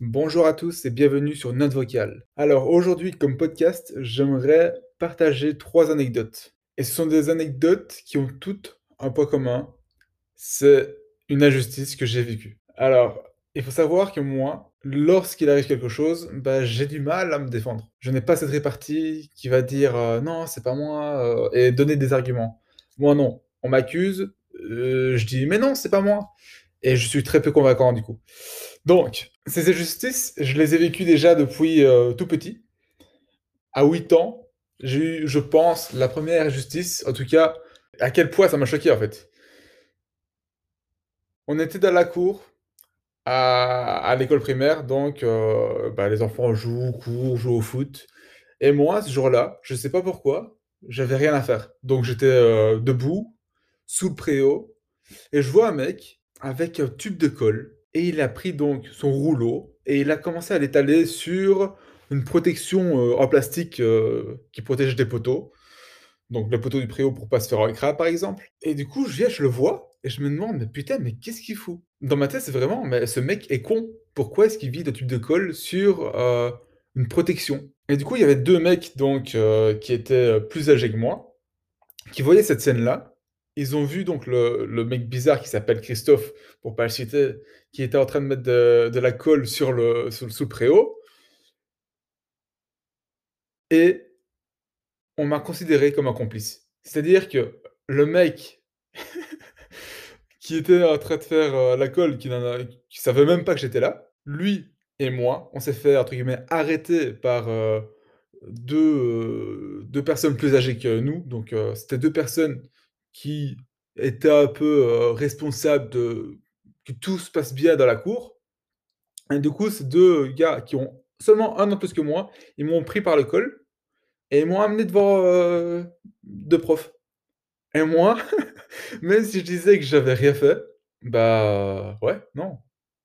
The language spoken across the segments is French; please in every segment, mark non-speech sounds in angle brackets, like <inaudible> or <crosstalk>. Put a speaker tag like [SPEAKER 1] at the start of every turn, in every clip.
[SPEAKER 1] Bonjour à tous et bienvenue sur Note Vocale. Alors aujourd'hui, comme podcast, j'aimerais partager trois anecdotes. Et ce sont des anecdotes qui ont toutes un point commun, c'est une injustice que j'ai vécue. Alors, il faut savoir que moi, lorsqu'il arrive quelque chose, bah, j'ai du mal à me défendre. Je n'ai pas cette répartie qui va dire euh, non, c'est pas moi euh, et donner des arguments. Moi non, on m'accuse, euh, je dis mais non, c'est pas moi. Et je suis très peu convaincant du coup. Donc, ces injustices, je les ai vécues déjà depuis euh, tout petit. À 8 ans, j'ai eu, je pense, la première injustice, en tout cas, à quel point ça m'a choqué en fait. On était dans la cour à, l'école primaire, donc euh, bah, les enfants jouent, courent, jouent au foot. Et moi, ce jour-là, je sais pas pourquoi, j'avais rien à faire. Donc j'étais euh, debout, sous le préau, et je vois un mec avec un tube de colle, et il a pris donc son rouleau, et il a commencé à l'étaler sur une protection euh, en plastique euh, qui protège des poteaux. Donc le poteau du préau pour pas se faire écraser par exemple. Et du coup, je viens, je le vois, et je me demande, mais putain, mais qu'est-ce qu'il fout? Dans ma tête, c'est vraiment, mais ce mec est con. Pourquoi est-ce qu'il vide un tube de colle sur euh, une protection? Et du coup, il y avait deux mecs donc qui étaient plus âgés que moi, qui voyaient cette scène-là. Ils ont vu donc le, mec bizarre qui s'appelle Christophe, pour pas le citer, qui était en train de mettre de, la colle sur le, sur, sous le préau. Et on m'a considéré comme un complice. C'est-à-dire que le mec <laughs> qui était en train de faire, heu, la colle, qui qui savait même pas que j'étais là, lui et moi, on s'est fait entre guillemets «arrêter» par, heu, 2, heu, 2 personnes plus âgées que nous. Donc, c'était 2 personnes qui étaient un peu, heu, responsables de que tout se passe bien dans la cour et du coup, ces 2 gars qui ont seulement 1 an plus que moi, ils m'ont pris par le col et ils m'ont amené devant, heu, 2 profs. Et moi, <laughs> même si je disais que j'avais rien fait, bah, ouais, non.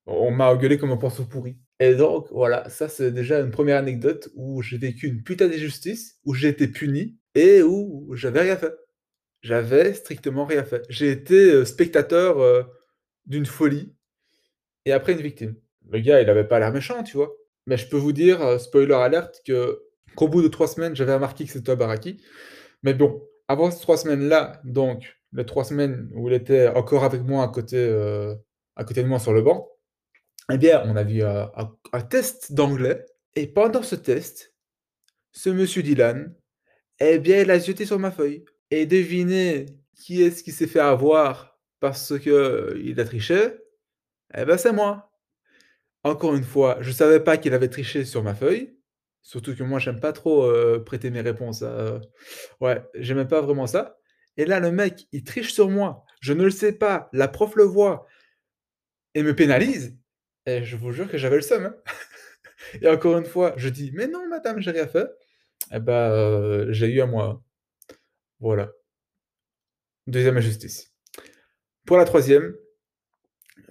[SPEAKER 1] On m'a engueulé comme un pinceau pourri. Et donc voilà, ça c'est déjà une première anecdote où j'ai vécu une putain d'injustice, où j'ai été puni et où j'avais rien fait. J'avais strictement rien fait. J'ai été, spectateur, d'une folie et après une victime. Le gars, il avait pas l'air méchant, tu vois? Mais je peux vous dire, spoiler alert, que qu'au bout de 3 semaines, j'avais remarqué que c'était un baraki. Mais bon, avant ces 3 semaines-là, donc les 3 semaines où il était encore avec moi à côté, à côté de moi sur le banc, eh bien, on a vu, un un test d'anglais et pendant ce test, ce monsieur Dylan, eh bien, il a zioté sur ma feuille et devinez qui est-ce qui s'est fait avoir parce qu'il a triché? Eh ben, c'est moi. Encore une fois, je savais pas qu'il avait triché sur ma feuille, surtout que moi j'aime pas trop, heu, prêter mes réponses à, ouais, j'aimais pas vraiment ça et là le mec, il triche sur moi, je ne le sais pas, la prof le voit et me pénalise et je vous jure que j'avais le seum, hein <laughs> et encore une fois, je dis: «Mais non madame, j'ai rien fait» et bah, heu, j'ai eu à moi. Voilà, deuxième injustice. Pour la troisième,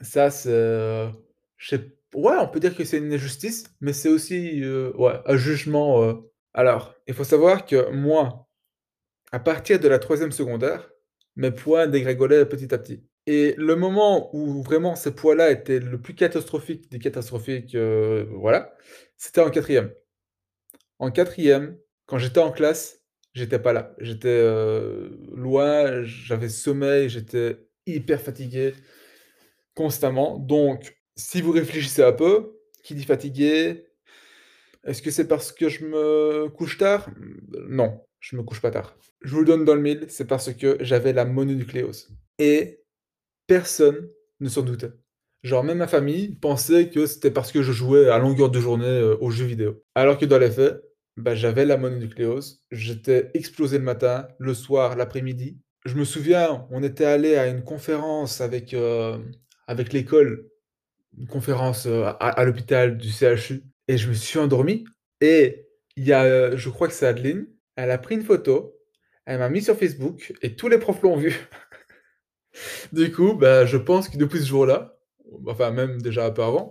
[SPEAKER 1] ça c'est, sais ouais, on peut dire que c'est une injustice, mais c'est aussi, heu, ouais, un jugement, heu alors, il faut savoir que moi, à partir de la troisième secondaire, mes poids dégringolaient petit à petit et le moment où vraiment ces poids-là étaient le plus catastrophique des catastrophiques, voilà, c'était en quatrième. En quatrième, quand j'étais en classe, j'étais pas là. J'étais, heu, loin, j'avais sommeil, j'étais hyper fatigué constamment donc si vous réfléchissez un peu, qui dit fatigué, est-ce que c'est parce que je me couche tard? Non, je me couche pas tard. Je vous le donne dans le mille, c'est parce que j'avais la mononucléose et personne ne s'en doutait. Genre même ma famille pensait que c'était parce que je jouais à longueur de journée, heu, aux jeux vidéo. Alors que dans les faits, bah, j'avais la mononucléose, j'étais explosé le matin, le soir, l'après-midi. Je me souviens, on était allé à une conférence avec, hem, avec l'école, une conférence, heu, à l'hôpital du CHU et je me suis endormi et il y a, heu, je crois que c'est Adeline, elle a pris une photo, elle m'a mis sur Facebook et tous les profs l'ont vue. <laughs> Du coup, bah, je pense que depuis ce jour-là, enfin même déjà un peu avant,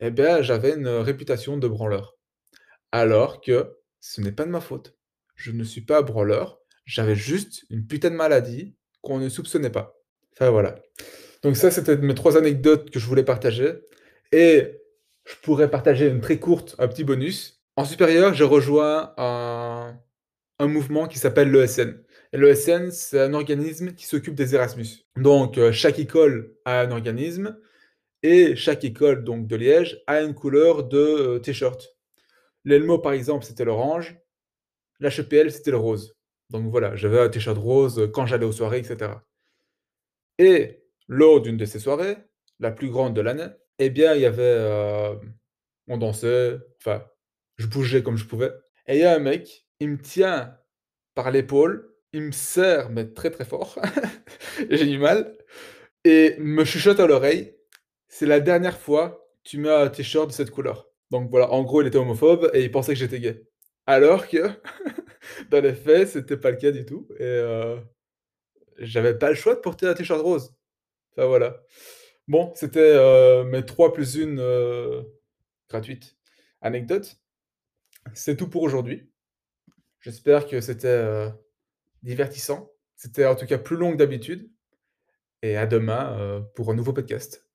[SPEAKER 1] ben, j'avais une, réputation de branleur. Alors que ce n'est pas de ma faute. Je ne suis pas branleur, j'avais juste une putain de maladie qu'on ne soupçonnait pas. Enfin voilà. Donc ça, c'était mes 3 anecdotes que je voulais partager et je pourrais partager une très courte un petit bonus. En supérieur, j'ai rejoint un un mouvement qui s'appelle l'ESN et l'ESN, c'est un organisme qui s'occupe des Erasmus. Donc heu, chaque école a un organisme et chaque école donc de Liège a une couleur de, heu, t-shirt. L'ELMO par exemple, c'était l'orange, l'HEPL, c'était le rose. Donc voilà, j'avais un t-shirt rose quand j'allais aux soirées et cetera. Et lors d'une de ces soirées, la plus grande de l'année, et bien, il y avait, hem, on dansait, enfin, je bougeais comme je pouvais et il y a un mec, il me tient par l'épaule, il me serre, mais très, très fort, <laughs> j'ai eu mal et me chuchote à l'oreille: «C'est la dernière fois, tu mets un t-shirt de cette couleur». Donc voilà, en gros, il était homophobe et il pensait que j'étais gay. Alors que <laughs> dans les faits, c'était pas le cas du tout et heu, j'avais pas le choix de porter un t-shirt rose. Enfin voilà. Bon, c'était, heu, mes 3 plus 1, heu, gratuites anecdotes. C'est tout pour aujourd'hui. J'espère que c'était, heu, divertissant. C'était en tout cas plus long que d'habitude et à demain, pour un nouveau podcast.